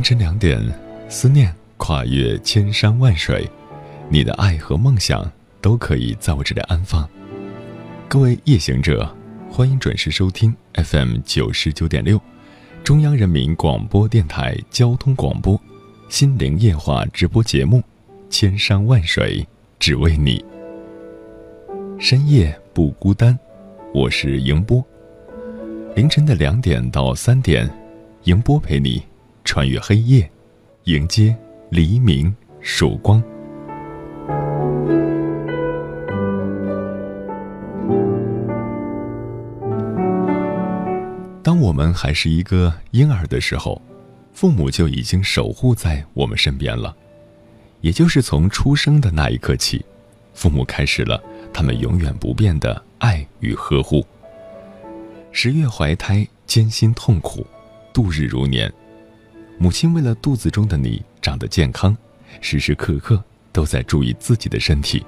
凌晨两点，思念跨越千山万水，你的爱和梦想都可以在我这里安放。各位夜行者，欢迎准时收听 FM 九十九点六，中央人民广播电台交通广播《心灵夜话》直播节目《千山万水只为你》，深夜不孤单，我是迎波。凌晨的两点到三点，迎波陪你。穿越黑夜，迎接黎明曙光。当我们还是一个婴儿的时候，父母就已经守护在我们身边了。也就是从出生的那一刻起，父母开始了他们永远不变的爱与呵护。十月怀胎，艰辛痛苦，度日如年。母亲为了肚子中的你长得健康，时时刻刻都在注意自己的身体。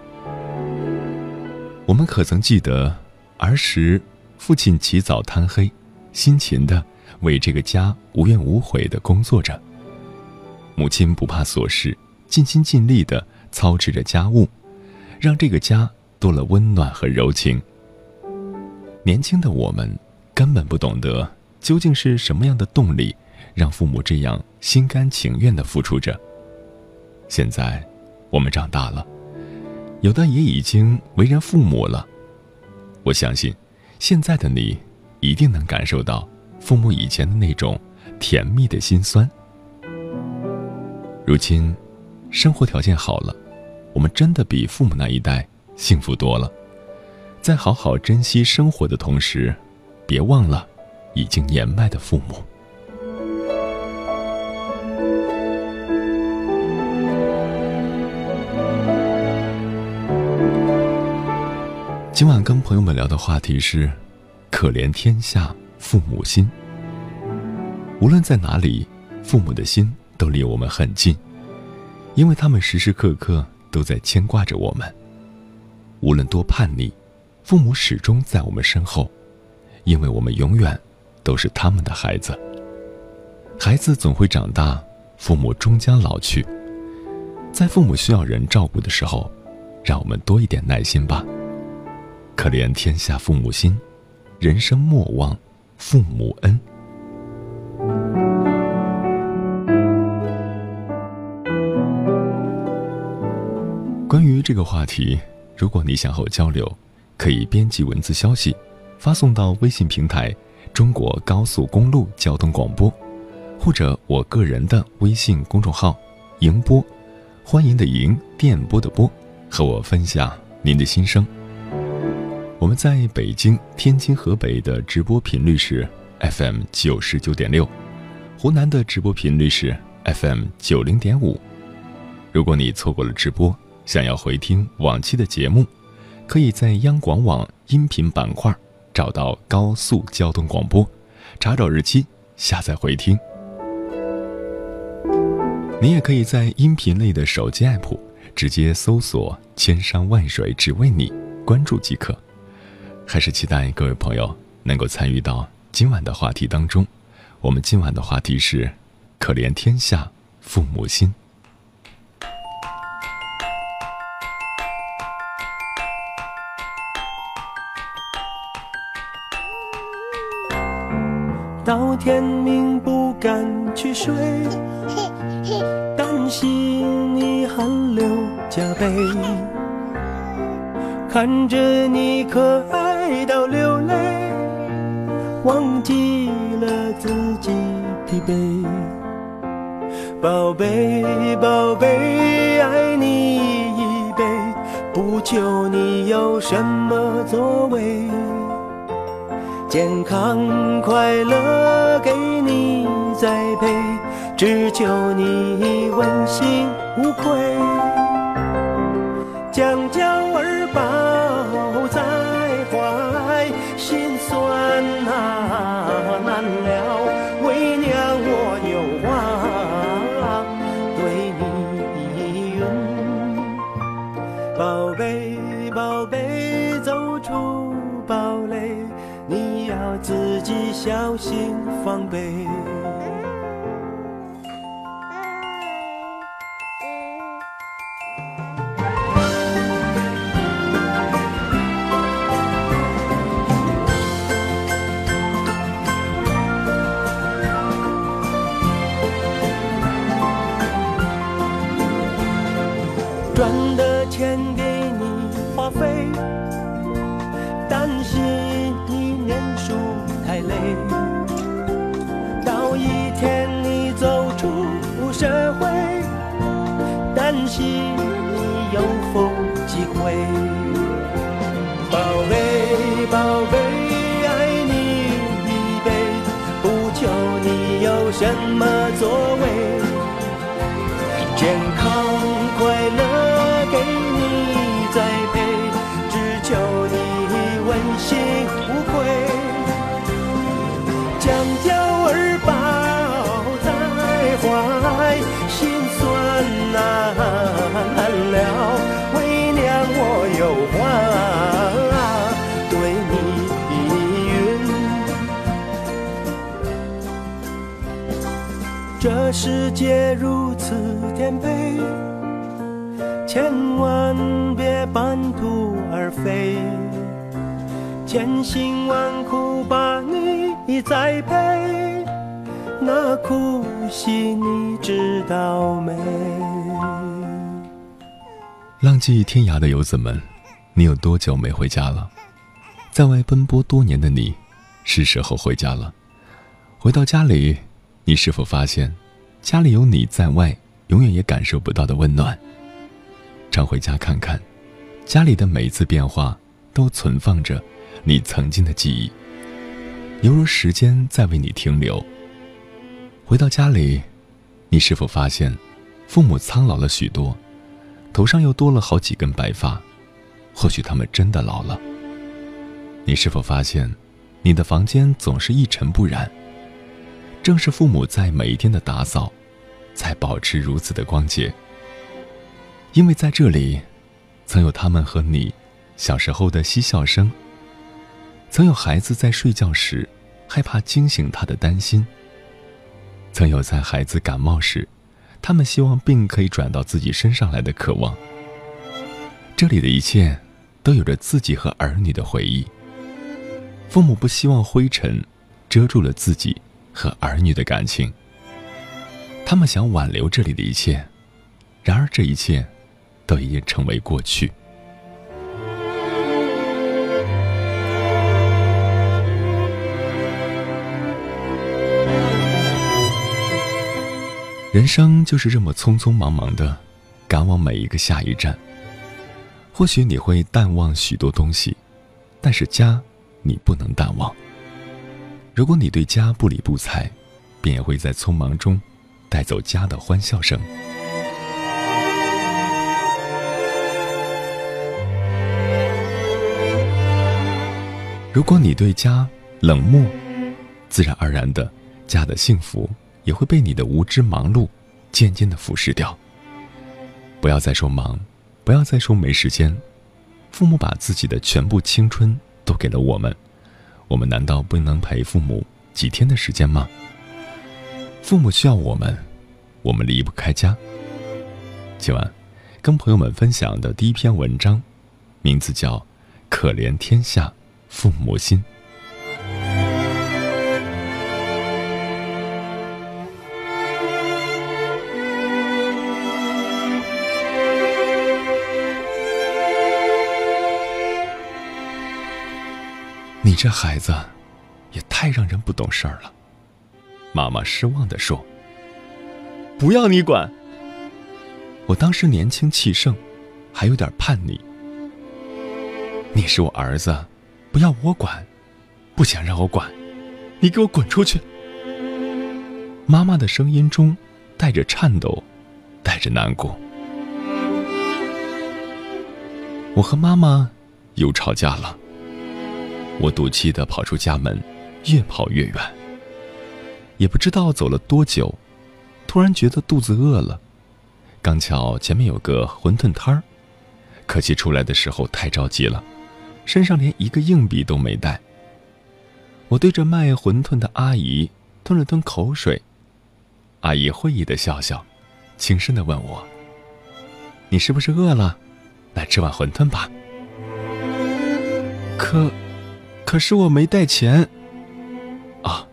我们可曾记得儿时，父亲起早贪黑，辛勤的为这个家无怨无悔的工作着；母亲不怕琐事，尽心尽力的操持着家务，让这个家多了温暖和柔情。年轻的我们根本不懂得究竟是什么样的动力。让父母这样心甘情愿的付出着。现在，我们长大了，有的也已经为人父母了。我相信，现在的你一定能感受到父母以前的那种甜蜜的心酸。如今，生活条件好了，我们真的比父母那一代幸福多了。在好好珍惜生活的同时，别忘了已经年迈的父母。今晚跟朋友们聊的话题是：可怜天下父母心。无论在哪里，父母的心都离我们很近，因为他们时时刻刻都在牵挂着我们。无论多叛逆，父母始终在我们身后，因为我们永远都是他们的孩子。孩子总会长大，父母终将老去。在父母需要人照顾的时候，让我们多一点耐心吧。可怜天下父母心，人生莫忘父母恩。关于这个话题，如果你想和我交流，可以编辑文字消息，发送到微信平台“中国高速公路交通广播”，或者我个人的微信公众号“迎波”，欢迎的迎，电波的波，和我分享您的心声。我们在北京、天津、河北的直播频率是 FM 九十九点六，湖南的直播频率是 FM 九零点五。如果你错过了直播，想要回听往期的节目，可以在央广网音频板块找到高速交通广播，查找日期，下载回听。你也可以在音频类的手机 app 直接搜索“千山万水只为你”，关注即可。还是期待各位朋友能够参与到今晚的话题当中。我们今晚的话题是：可怜天下父母心。到天明不敢去睡，担心你汗流浃背，看着你可爱到流泪，忘记了自己疲惫。宝贝，宝贝，爱你一辈，不求你有什么作为。健康快乐给你栽培，只求你问心无愧。将娇宝贝，走出堡垒。你要自己小心防备。心界如此颠沛，千万别半途而废。千辛万苦把你栽培，那苦心你知道没？浪迹天涯的游子们，你有多久没回家了？在外奔波多年的你，是时候回家了。回到家里，你是否发现，家里有你在外永远也感受不到的温暖？常回家看看，家里的每一次变化都存放着你曾经的记忆，犹如时间在为你停留。回到家里，你是否发现，父母苍老了许多，头上又多了好几根白发？或许他们真的老了。你是否发现，你的房间总是一尘不染？正是父母在每一天的打扫，才保持如此的光洁。因为在这里，曾有他们和你小时候的嬉笑声，曾有孩子在睡觉时害怕惊醒他的担心，曾有在孩子感冒时，他们希望病可以转到自己身上来的渴望。这里的一切，都有着自己和儿女的回忆。父母不希望灰尘遮住了自己和儿女的感情，他们想挽留这里的一切，然而这一切都已经成为过去。人生就是这么匆匆忙忙的赶往每一个下一站。或许你会淡忘许多东西，但是家，你不能淡忘。如果你对家不理不睬，便也会在匆忙中带走家的欢笑声。如果你对家冷漠，自然而然的，家的幸福也会被你的无知忙碌渐渐的腐蚀掉。不要再说忙。不要再说没时间，父母把自己的全部青春都给了我们，我们难道不能陪父母几天的时间吗？父母需要我们，我们离不开家。今晚，跟朋友们分享的第一篇文章，名字叫《可怜天下父母心》。你这孩子，也太让人不懂事儿了。妈妈失望地说：“不要你管。”我当时年轻气盛，还有点叛逆。你是我儿子，不要我管，不想让我管，你给我滚出去！妈妈的声音中带着颤抖，带着难过。我和妈妈又吵架了。我赌气的跑出家门，越跑越远。也不知道走了多久，突然觉得肚子饿了。刚巧前面有个馄饨摊儿，可惜出来的时候太着急了，身上连一个硬币都没带。我对着卖馄饨的阿姨吞了吞口水，阿姨会意的笑笑，轻声的问我：“你是不是饿了？来吃碗馄饨吧。”可。可是我没带钱。啊，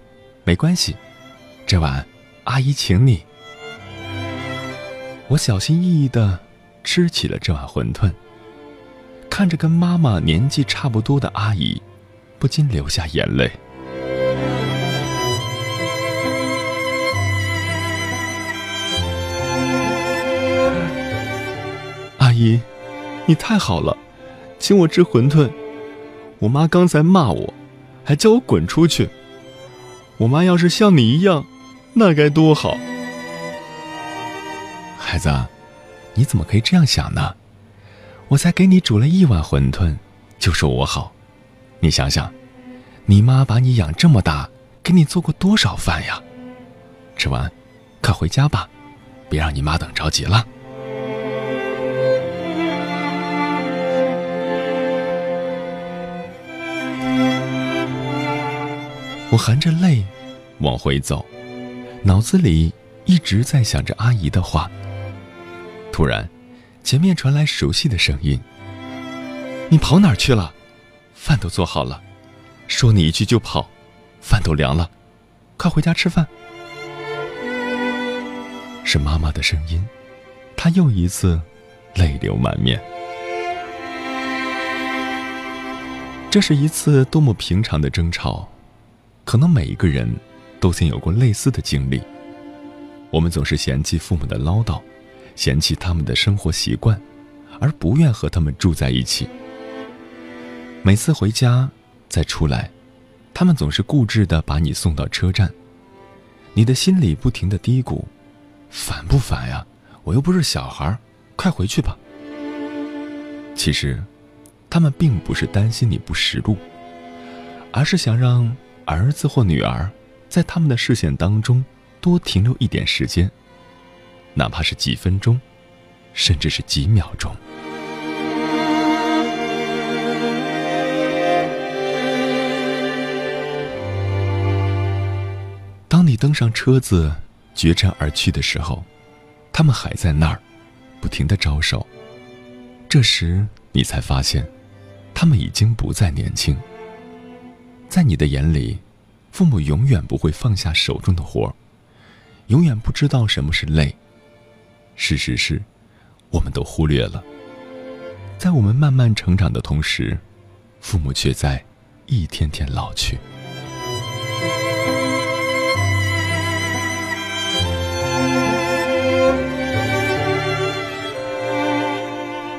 没关系，这碗阿姨请你。我小心翼翼的吃起了这碗馄饨，看着跟妈妈年纪差不多的阿姨，不禁流下眼泪。阿姨，你太好了，请我吃馄饨。我妈刚才骂我，还叫我滚出去。我妈要是像你一样，那该多好。孩子，你怎么可以这样想呢？我才给你煮了一碗馄饨，就说我好。你想想，你妈把你养这么大，给你做过多少饭呀？吃完，快回家吧，别让你妈等着急了。我含着泪往回走，脑子里一直在想着阿姨的话。突然，前面传来熟悉的声音：“你跑哪儿去了？饭都做好了，说你一句就跑，饭都凉了，快回家吃饭。”是妈妈的声音，她又一次泪流满面。这是一次多么平常的争吵。可能每一个人都曾有过类似的经历。我们总是嫌弃父母的唠叨，嫌弃他们的生活习惯，而不愿和他们住在一起。每次回家再出来，他们总是固执地把你送到车站，你的心里不停地嘀咕：“烦不烦呀？我又不是小孩，快回去吧。”其实，他们并不是担心你不识路，而是想让。儿子或女儿，在他们的视线当中多停留一点时间，哪怕是几分钟，甚至是几秒钟。当你登上车子，决战而去的时候，他们还在那儿，不停的招手。这时，你才发现，他们已经不再年轻。在你的眼里，父母永远不会放下手中的活儿，永远不知道什么是累。事实是，我们都忽略了，在我们慢慢成长的同时，父母却在一天天老去。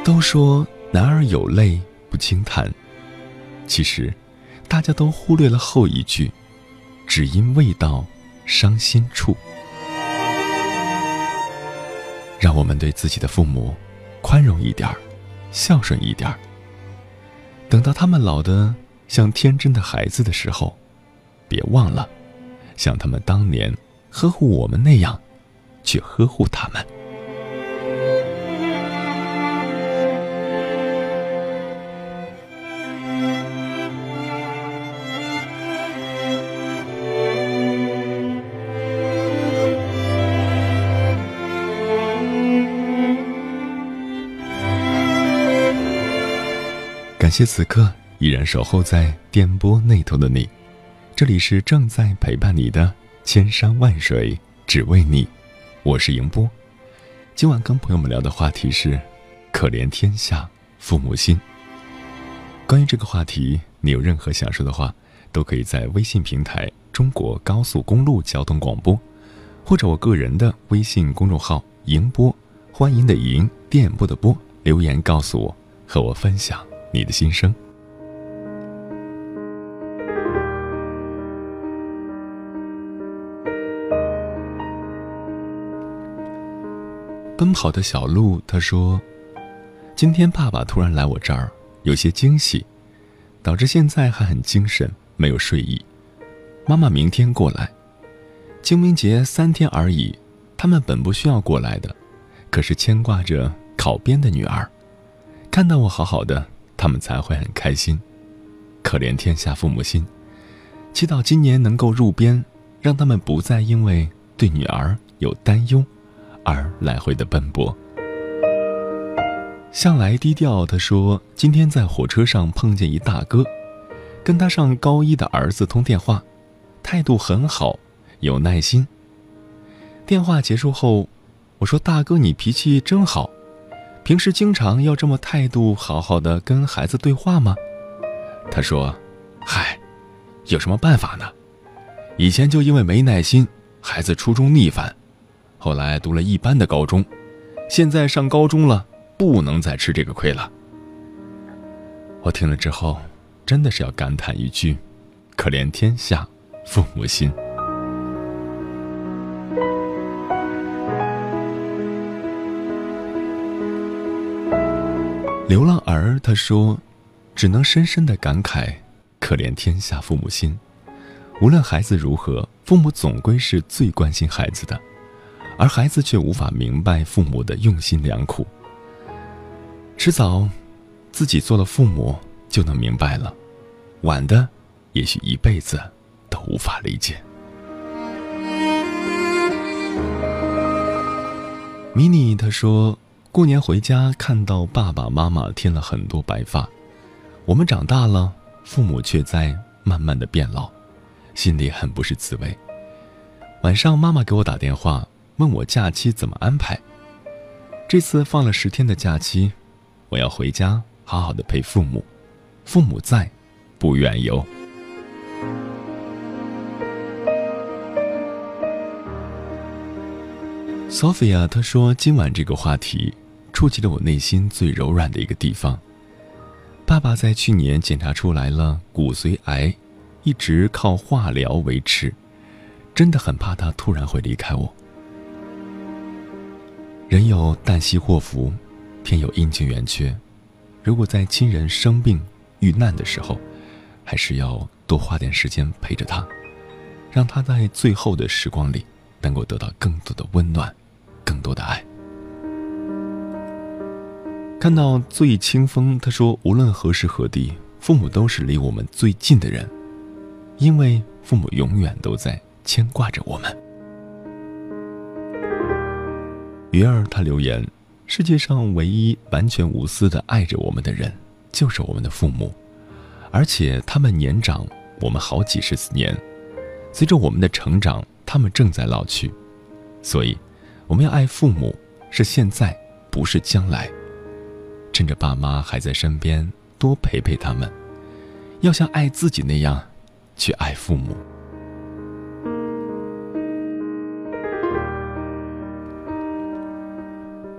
都说男儿有泪不轻弹，其实。大家都忽略了后一句，只因未到伤心处。让我们对自己的父母宽容一点儿，孝顺一点儿。等到他们老的像天真的孩子的时候，别忘了，像他们当年呵护我们那样，去呵护他们。感谢此刻依然守候在电波那头的你，这里是正在陪伴你的千山万水，只为你。我是迎波。今晚跟朋友们聊的话题是“可怜天下父母心”。关于这个话题，你有任何想说的话，都可以在微信平台“中国高速公路交通广播”，或者我个人的微信公众号“迎波”，欢迎的迎，电波的波，留言告诉我，和我分享你的心声。奔跑的小鹿，他说：“今天爸爸突然来我这儿。”有些惊喜，导致现在还很精神，没有睡意。妈妈明天过来，清明节三天而已，他们本不需要过来的，可是牵挂着考编的女儿，看到我好好的，他们才会很开心。可怜天下父母心，祈祷今年能够入编，让他们不再因为对女儿有担忧，而来回的奔波。向来低调，他说：“今天在火车上碰见一大哥，跟他上高一的儿子通电话，态度很好，有耐心。”电话结束后，我说：“大哥，你脾气真好，平时经常要这么态度好好的跟孩子对话吗？”他说：“嗨，有什么办法呢？以前就因为没耐心，孩子初中逆反，后来读了一般的高中，现在上高中了。”不能再吃这个亏了。我听了之后，真的是要感叹一句：“可怜天下父母心。”流浪儿他说：“只能深深的感慨，可怜天下父母心。无论孩子如何，父母总归是最关心孩子的，而孩子却无法明白父母的用心良苦。”迟早，自己做了父母就能明白了；晚的，也许一辈子都无法理解。迷你他说，过年回家看到爸爸妈妈添了很多白发，我们长大了，父母却在慢慢的变老，心里很不是滋味。晚上妈妈给我打电话，问我假期怎么安排。这次放了十天的假期。我要回家，好好的陪父母。父母在，不远游。Sophia，她说今晚这个话题触及了我内心最柔软的一个地方。爸爸在去年检查出来了骨髓癌，一直靠化疗维持，真的很怕他突然会离开我。人有旦夕祸福。天有阴晴圆缺，如果在亲人生病遇难的时候，还是要多花点时间陪着他，让他在最后的时光里能够得到更多的温暖，更多的爱。看到醉清风，他说：“无论何时何地，父母都是离我们最近的人，因为父母永远都在牵挂着我们。”鱼儿他留言。世界上唯一完全无私的爱着我们的人，就是我们的父母，而且他们年长我们好几十年，随着我们的成长，他们正在老去，所以，我们要爱父母是现在，不是将来。趁着爸妈还在身边，多陪陪他们，要像爱自己那样，去爱父母。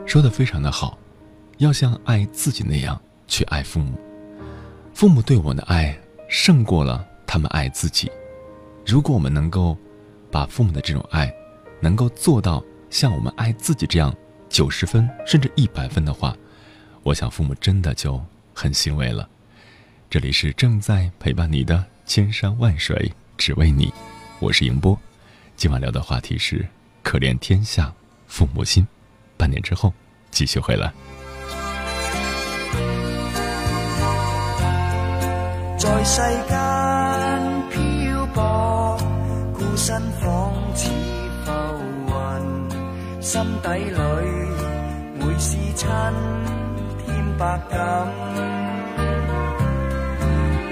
说的非常的好，要像爱自己那样去爱父母。父母对我的爱胜过了他们爱自己。如果我们能够把父母的这种爱能够做到像我们爱自己这样九十分甚至一百分的话，我想父母真的就很欣慰了。这里是正在陪伴你的千山万水，只为你。我是迎波，今晚聊的话题是可怜天下父母心。半年之后，继续回来。在世界心底里每事亲添百感。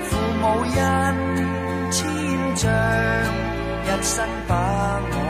父母恩千丈一生把我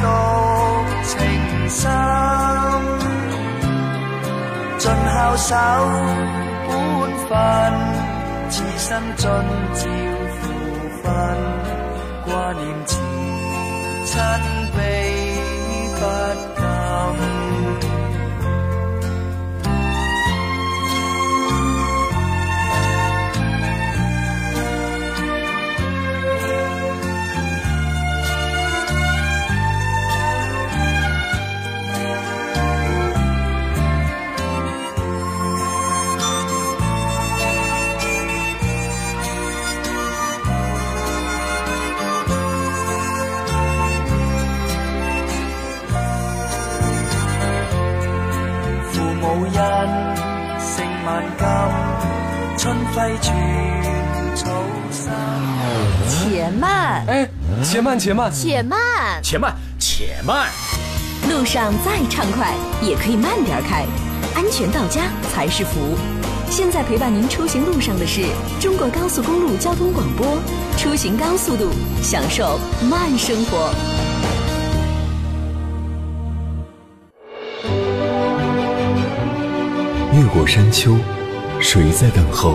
暖，洗獨情深，尽孝守本分，此生尽照父分，挂念前亲且慢，哎，且慢，且慢，且慢，且慢，且慢。路上再畅快，也可以慢点开，安全到家才是福。现在陪伴您出行路上的是中国高速公路交通广播，出行高速度，享受慢生活。越过山丘，谁在等候？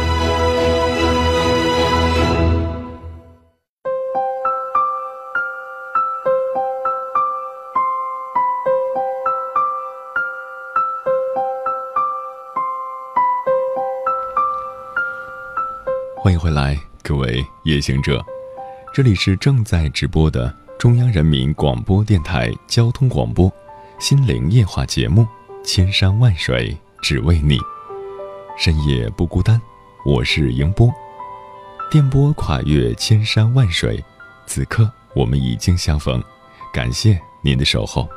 欢迎回来，各位夜行者，这里是正在直播的中央人民广播电台交通广播心灵夜话节目《千山万水只为你》，深夜不孤单，我是迎波。电波跨越千山万水，此刻我们已经相逢，感谢您的守候。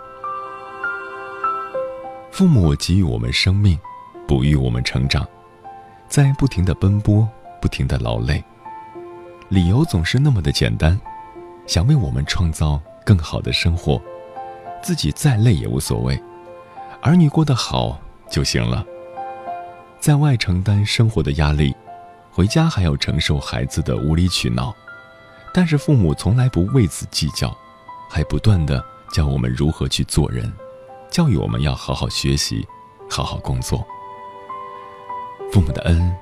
父母给予我们生命，哺育我们成长，在不停的奔波。不停的劳累，理由总是那么的简单，想为我们创造更好的生活，自己再累也无所谓，儿女过得好就行了。在外承担生活的压力，回家还要承受孩子的无理取闹，但是父母从来不为此计较，还不断的教我们如何去做人，教育我们要好好学习，好好工作。父母的恩。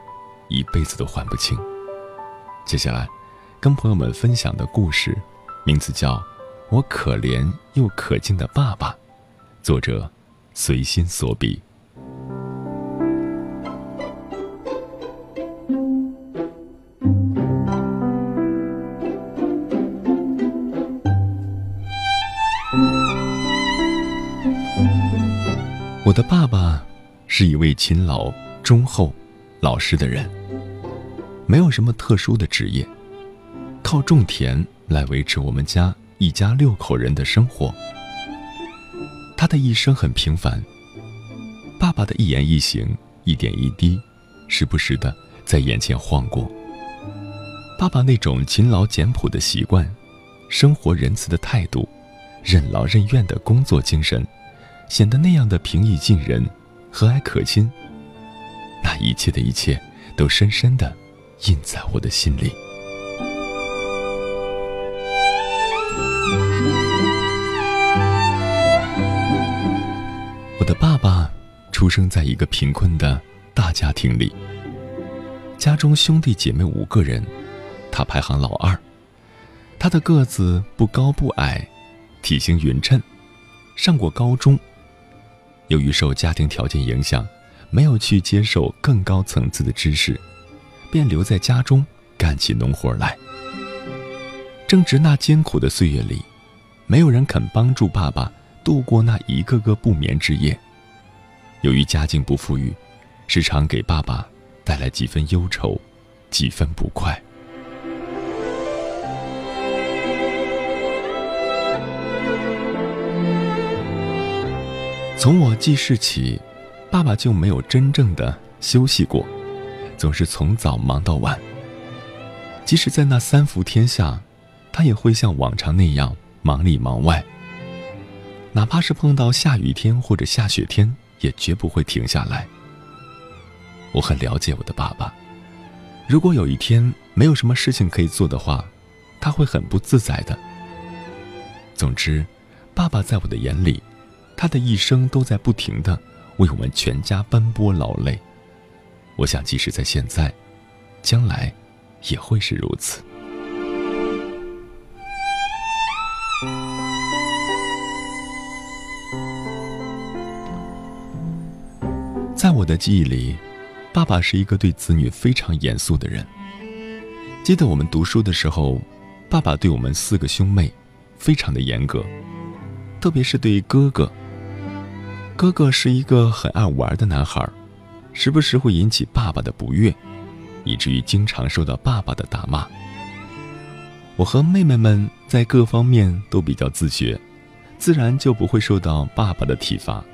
一辈子都还不清。接下来，跟朋友们分享的故事，名字叫《我可怜又可敬的爸爸》，作者随心所笔。我的爸爸是一位勤劳、忠厚、老实的人。没有什么特殊的职业，靠种田来维持我们家一家六口人的生活。他的一生很平凡，爸爸的一言一行、一点一滴，时不时的在眼前晃过。爸爸那种勤劳简朴的习惯，生活仁慈的态度，任劳任怨的工作精神，显得那样的平易近人、和蔼可亲。那一切的一切都深深的印在我的心里。我的爸爸出生在一个贫困的大家庭里，家中兄弟姐妹五个人，他排行老二。他的个子不高不矮，体型匀称，上过高中。由于受家庭条件影响，没有去接受更高层次的知识，便留在家中干起农活来。正值那艰苦的岁月里，没有人肯帮助爸爸度过那一个个不眠之夜。由于家境不富裕，时常给爸爸带来几分忧愁，几分不快。从我记事起，爸爸就没有真正的休息过，总是从早忙到晚。即使在那三伏天下，他也会像往常那样忙里忙外。哪怕是碰到下雨天或者下雪天，也绝不会停下来。我很了解我的爸爸，如果有一天没有什么事情可以做的话，他会很不自在的。总之，爸爸在我的眼里。他的一生都在不停的为我们全家奔波劳累，我想即使在现在，将来也会是如此。在我的记忆里，爸爸是一个对子女非常严肃的人。记得我们读书的时候，爸爸对我们四个兄妹非常的严格，特别是对哥哥。哥哥是一个很爱玩的男孩，时不时会引起爸爸的不悦，以至于经常受到爸爸的打骂。我和妹妹们在各方面都比较自觉，自然就不会受到爸爸的体罚。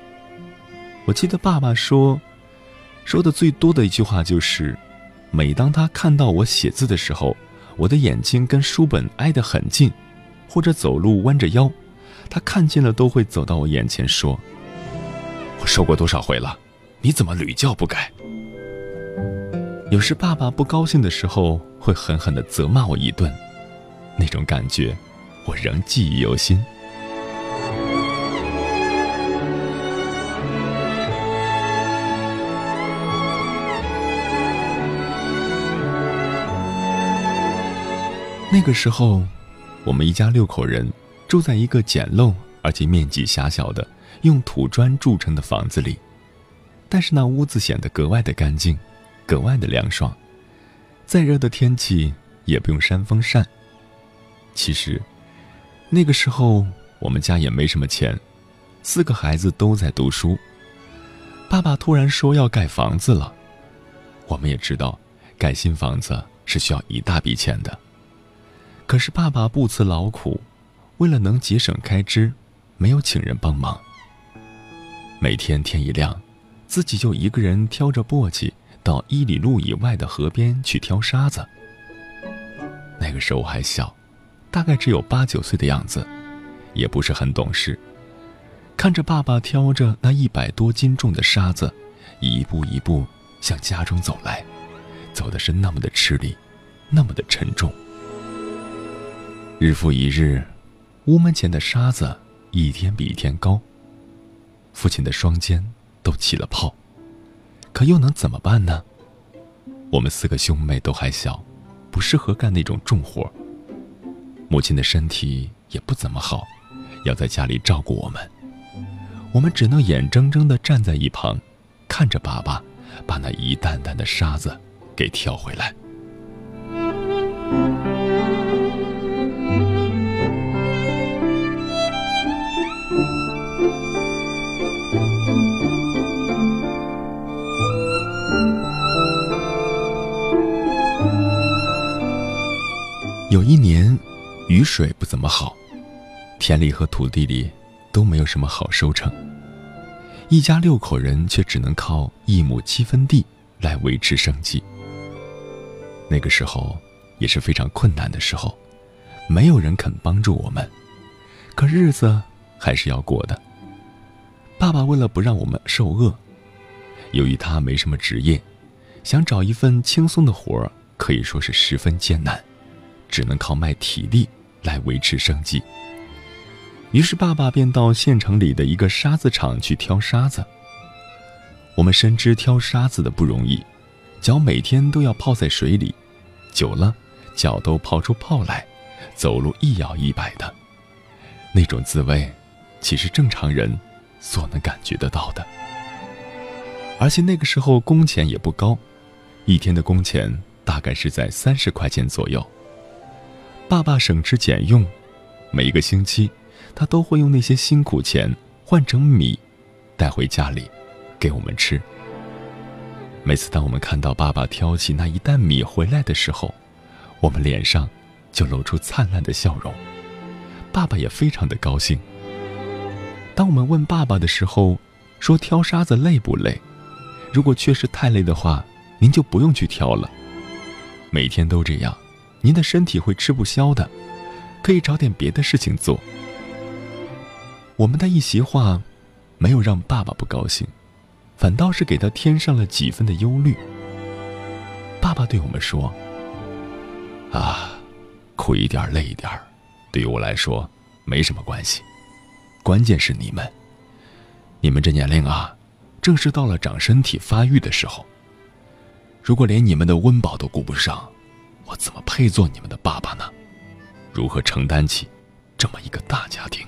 我记得爸爸说，说的最多的一句话就是，每当他看到我写字的时候，我的眼睛跟书本挨得很近，或者走路弯着腰，他看见了都会走到我眼前说。我说过多少回了，你怎么屡教不改？有时爸爸不高兴的时候，会狠狠地责骂我一顿，那种感觉，我仍记忆犹新。那个时候，我们一家六口人住在一个简陋而且面积狭小的。用土砖筑成的房子里，但是那屋子显得格外的干净，格外的凉爽。再热的天气也不用扇风扇。其实，那个时候我们家也没什么钱，四个孩子都在读书。爸爸突然说要盖房子了，我们也知道，盖新房子是需要一大笔钱的。可是爸爸不辞劳苦，为了能节省开支，没有请人帮忙。每天天一亮，自己就一个人挑着簸箕到一里路以外的河边去挑沙子。那个时候还小，大概只有八九岁的样子，也不是很懂事。看着爸爸挑着那一百多斤重的沙子，一步一步向家中走来，走的是那么的吃力，那么的沉重。日复一日，屋门前的沙子一天比一天高。父亲的双肩都起了泡，可又能怎么办呢？我们四个兄妹都还小，不适合干那种重活。母亲的身体也不怎么好，要在家里照顾我们。我们只能眼睁睁地站在一旁，看着爸爸把那一担担的沙子给挑回来。有一年，雨水不怎么好，田里和土地里都没有什么好收成。一家六口人却只能靠一亩七分地来维持生计。那个时候也是非常困难的时候，没有人肯帮助我们，可日子还是要过的。爸爸为了不让我们受饿，由于他没什么职业，想找一份轻松的活儿，可以说是十分艰难，只能靠卖体力来维持生计。于是，爸爸便到县城里的一个沙子厂去挑沙子。我们深知挑沙子的不容易，脚每天都要泡在水里，久了脚都泡出泡来，走路一摇一摆的，那种滋味，岂是正常人所能感觉得到的？而且那个时候工钱也不高，一天的工钱大概是在三十块钱左右。爸爸省吃俭用，每一个星期。他都会用那些辛苦钱换成米，带回家里，给我们吃。每次当我们看到爸爸挑起那一担米回来的时候，我们脸上就露出灿烂的笑容，爸爸也非常的高兴。当我们问爸爸的时候，说挑沙子累不累？如果确实太累的话，您就不用去挑了。每天都这样，您的身体会吃不消的，可以找点别的事情做。我们的一席话，没有让爸爸不高兴，反倒是给他添上了几分的忧虑。爸爸对我们说：“啊，苦一点累一点对于我来说没什么关系，关键是你们，你们这年龄啊，正是到了长身体发育的时候。如果连你们的温饱都顾不上，我怎么配做你们的爸爸呢？如何承担起这么一个大家庭？”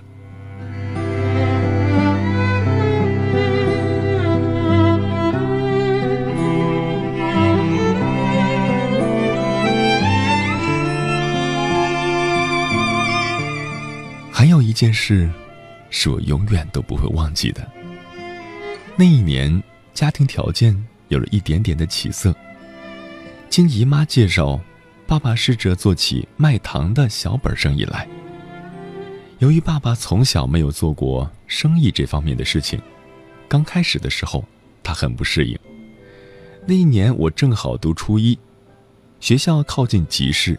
还有一件事，是我永远都不会忘记的。那一年，家庭条件有了一点点的起色。经姨妈介绍，爸爸试着做起卖糖的小本生意来。由于爸爸从小没有做过生意这方面的事情，刚开始的时候，他很不适应。那一年，我正好读初一，学校靠近集市，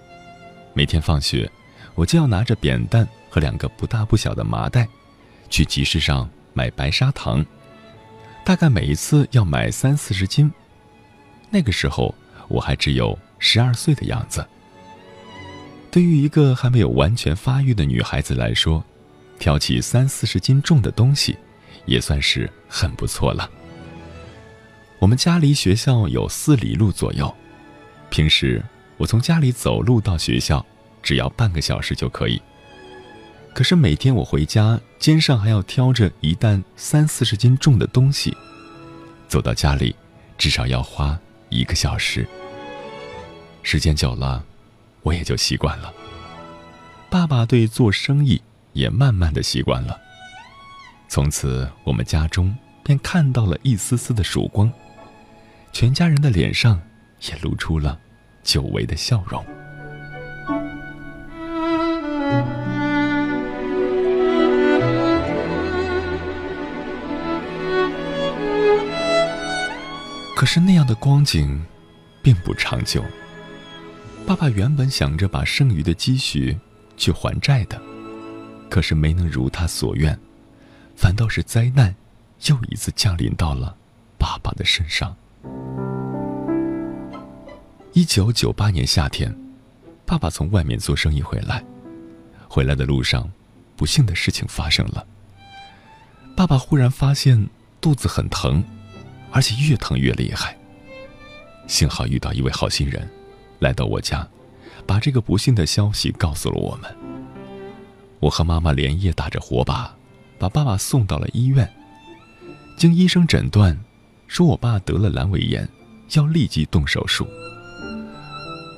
每天放学，我就要拿着扁担。和两个不大不小的麻袋，去集市上买白砂糖，大概每一次要买三四十斤。那个时候我还只有十二岁的样子。对于一个还没有完全发育的女孩子来说，挑起三四十斤重的东西，也算是很不错了。我们家离学校有四里路左右，平时我从家里走路到学校，只要半个小时就可以。可是每天我回家，肩上还要挑着一担三四十斤重的东西，走到家里，至少要花一个小时。时间久了，我也就习惯了。爸爸对做生意也慢慢的习惯了。从此，我们家中便看到了一丝丝的曙光，全家人的脸上也露出了久违的笑容。可是那样的光景，并不长久。爸爸原本想着把剩余的积蓄去还债的，可是没能如他所愿，反倒是灾难又一次降临到了爸爸的身上。一九九八年夏天，爸爸从外面做生意回来，回来的路上，不幸的事情发生了。爸爸忽然发现肚子很疼。而且越疼越厉害。幸好遇到一位好心人，来到我家，把这个不幸的消息告诉了我们。我和妈妈连夜打着火把，把爸爸送到了医院。经医生诊断，说我爸得了阑尾炎，要立即动手术。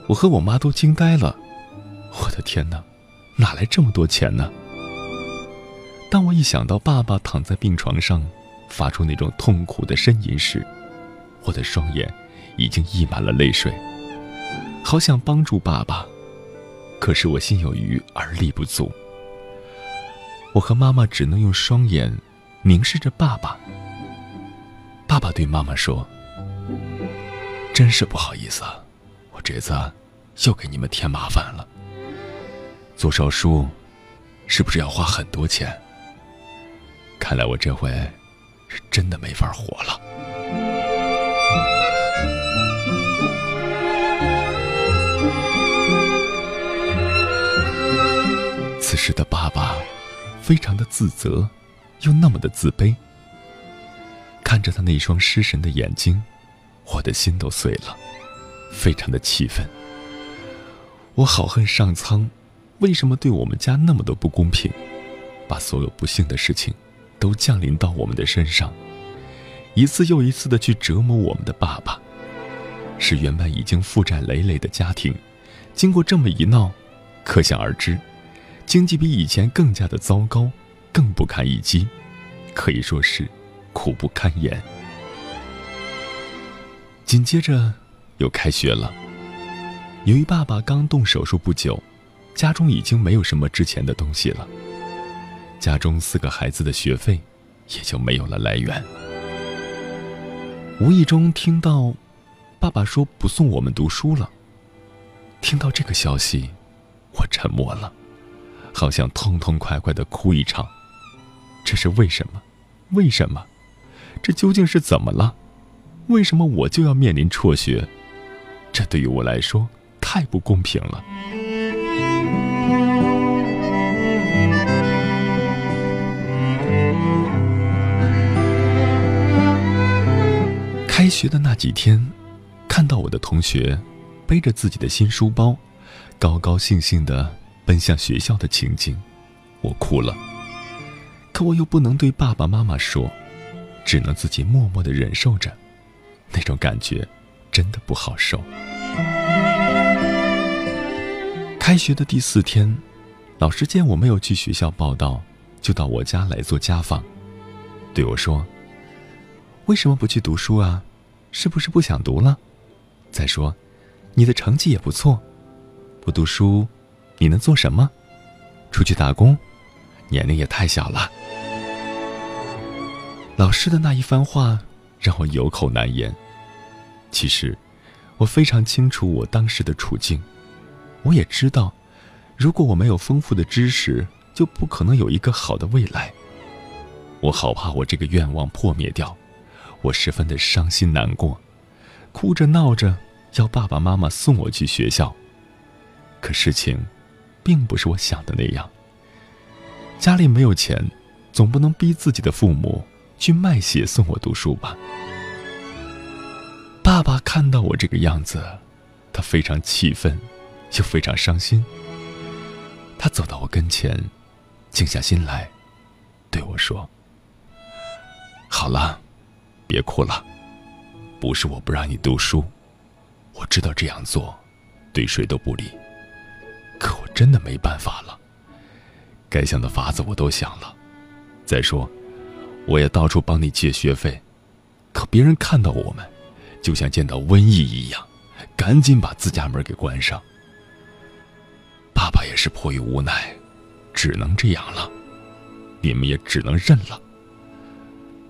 我和我妈都惊呆了。我的天哪，哪来这么多钱呢？当我一想到爸爸躺在病床上，发出那种痛苦的呻吟时，我的双眼已经溢满了泪水。好想帮助爸爸，可是我心有余而力不足。我和妈妈只能用双眼凝视着爸爸。爸爸对妈妈说：“真是不好意思，我这次又给你们添麻烦了。做手术是不是要花很多钱？看来我这回……”是真的没法活了。此时的爸爸，非常的自责，又那么的自卑。看着他那双失神的眼睛，我的心都碎了，非常的气愤。我好恨上苍，为什么对我们家那么的不公平，把所有不幸的事情都降临到我们的身上，一次又一次的去折磨我们的爸爸，使原本已经负债累累的家庭，经过这么一闹，可想而知。经济比以前更加的糟糕，更不堪一击，可以说是苦不堪言。紧接着又开学了。由于爸爸刚动手术不久，家中已经没有什么值钱的东西了，家中四个孩子的学费也就没有了来源。无意中听到爸爸说不送我们读书了。听到这个消息，我沉默了。好像痛痛快快的哭一场，这是为什么？为什么？这究竟是怎么了？为什么我就要面临辍学？这对于我来说太不公平了。开学的那几天，看到我的同学背着自己的新书包，高高兴兴的。奔向学校的情景，我哭了。可我又不能对爸爸妈妈说，只能自己默默的忍受着。那种感觉，真的不好受。开学的第四天，老师见我没有去学校报道，就到我家来做家访，对我说：“为什么不去读书啊？是不是不想读了？再说，你的成绩也不错，不读书。”你能做什么？出去打工？年龄也太小了。老师的那一番话让我有口难言。其实，我非常清楚我当时的处境。我也知道，如果我没有丰富的知识，就不可能有一个好的未来。我好怕我这个愿望破灭掉，我十分的伤心难过，哭着闹着要爸爸妈妈送我去学校。可事情……并不是我想的那样。家里没有钱，总不能逼自己的父母去卖血送我读书吧。爸爸看到我这个样子，他非常气愤，又非常伤心。他走到我跟前，静下心来，对我说：“好了，别哭了，不是我不让你读书，我知道这样做对谁都不利。”可我真的没办法了，该想的法子我都想了。再说，我也到处帮你借学费，可别人看到我们，就像见到瘟疫一样，赶紧把自家门给关上。爸爸也是迫于无奈，只能这样了，你们也只能认了。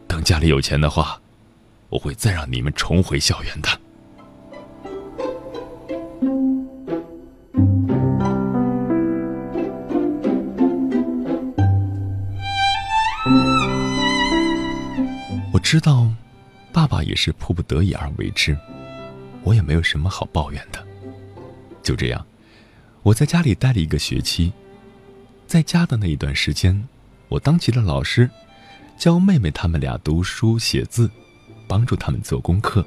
等家里有钱的话，我会再让你们重回校园的。知道，爸爸也是迫不得已而为之，我也没有什么好抱怨的。就这样，我在家里待了一个学期，在家的那一段时间，我当起了老师，教妹妹他们俩读书写字，帮助他们做功课，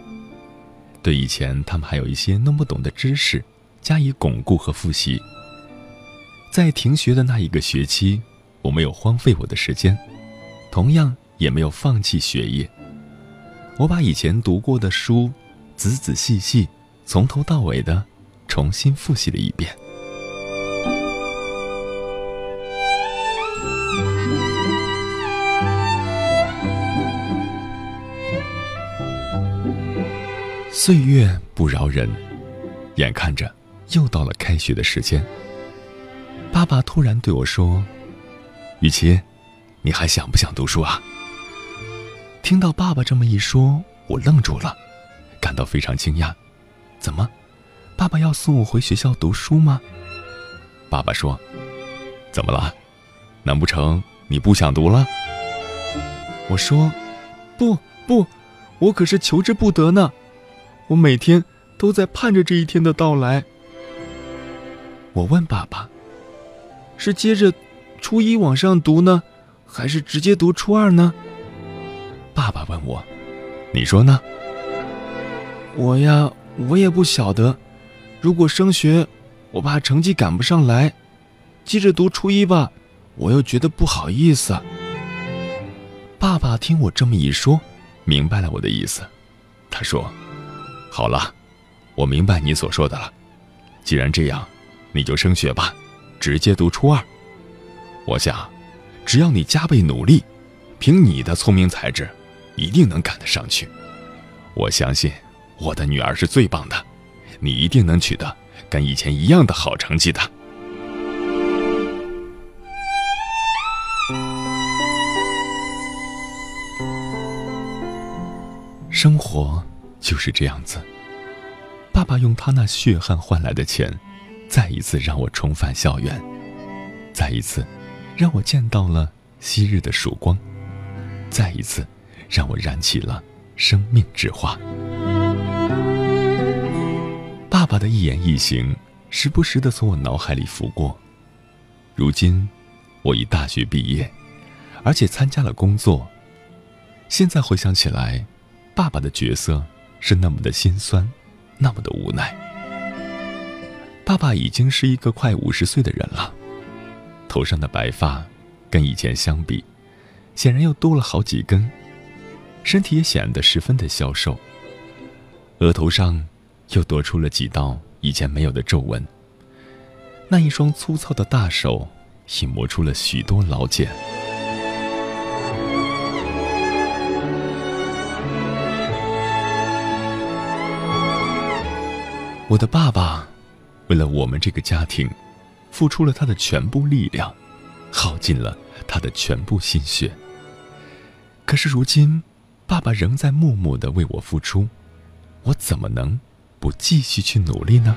对以前他们还有一些弄不懂的知识加以巩固和复习。在停学的那一个学期，我没有荒废我的时间，同样也没有放弃学业。我把以前读过的书，仔仔细细，从头到尾的重新复习了一遍。岁月不饶人，眼看着又到了开学的时间。爸爸突然对我说：“雨琪，你还想不想读书啊？”听到爸爸这么一说，我愣住了，感到非常惊讶。怎么，爸爸要送我回学校读书吗？爸爸说：“怎么了？难不成你不想读了？”我说：“不不，我可是求之不得呢。我每天都在盼着这一天的到来。”我问爸爸：“是接着初一往上读呢，还是直接读初二呢？爸爸问我，你说呢？我呀，我也不晓得。如果升学，我怕成绩赶不上来，接着读初一吧，我又觉得不好意思。爸爸听我这么一说，明白了我的意思，他说：“好了，我明白你所说的了。既然这样，你就升学吧，直接读初二。我想，只要你加倍努力，凭你的聪明才智，一定能赶得上去。我相信我的女儿是最棒的，你一定能取得跟以前一样的好成绩的。”生活就是这样子。爸爸用他那血汗换来的钱，再一次让我重返校园，再一次让我见到了昔日的曙光，再一次让我燃起了生命之花。爸爸的一言一行，时不时的从我脑海里浮过。如今，我已大学毕业，而且参加了工作。现在回想起来。爸爸的角色是那么的心酸，那么的无奈。爸爸已经是一个快五十岁的人了，头上的白发跟以前相比，显然又多了好几根，身体也显得十分的消瘦。额头上又多出了几道以前没有的皱纹，那一双粗糙的大手已磨出了许多老茧。我的爸爸，为了我们这个家庭，付出了他的全部力量，耗尽了他的全部心血。可是如今，爸爸仍在默默的为我付出，我怎么能不继续去努力呢？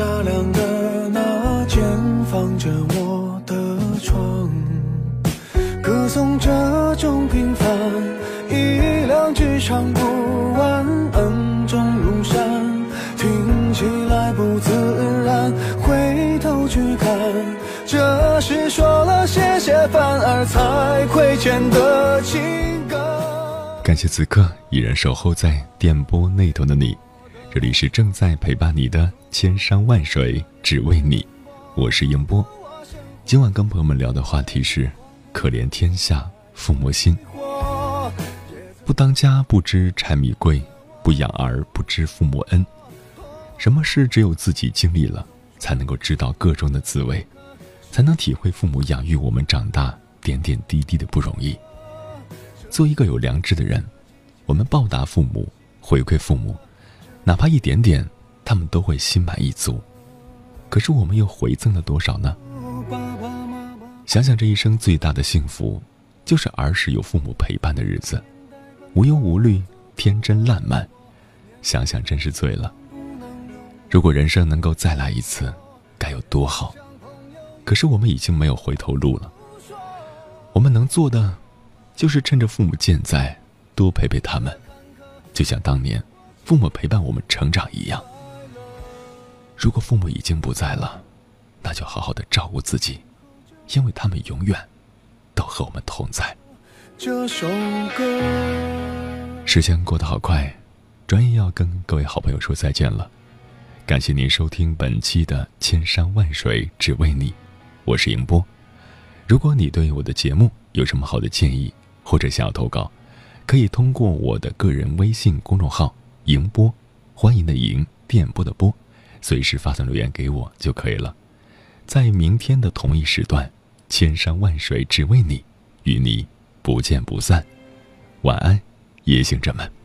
夏凉的那间放着我的床，歌颂这种平凡，一两句唱不完，恩重如山，听起来不自然，回头。去看，这是说了谢谢反而才亏欠的情歌。感谢此刻依然守候在电波那头的你，这里是正在陪伴你的千山万水只为你，我是英波。今晚跟朋友们聊的话题是：可怜天下父母心。不当家不知柴米贵，不养儿不知父母恩。什么事只有自己经历了，才能够知道个中的滋味，才能体会父母养育我们长大点点滴滴的不容易。做一个有良知的人，我们报答父母，回馈父母，哪怕一点点，他们都会心满意足。可是我们又回赠了多少呢？想想这一生最大的幸福，就是儿时有父母陪伴的日子。无忧无虑，天真烂漫，想想真是醉了。如果人生能够再来一次，该有多好！可是我们已经没有回头路了。我们能做的，就是趁着父母健在，多陪陪他们，就像当年父母陪伴我们成长一样。如果父母已经不在了，那就好好的照顾自己，因为他们永远都和我们同在。这首歌。时间过得好快，转眼要跟各位好朋友说再见了。感谢您收听本期的《千山万水只为你》，我是迎波。如果你对我的节目有什么好的建议，或者想要投稿，可以通过我的个人微信公众号“迎波”，欢迎的迎，电波的波，随时发送留言给我就可以了。在明天的同一时段，千山万水只为你，与你。不见不散，晚安，夜行者们。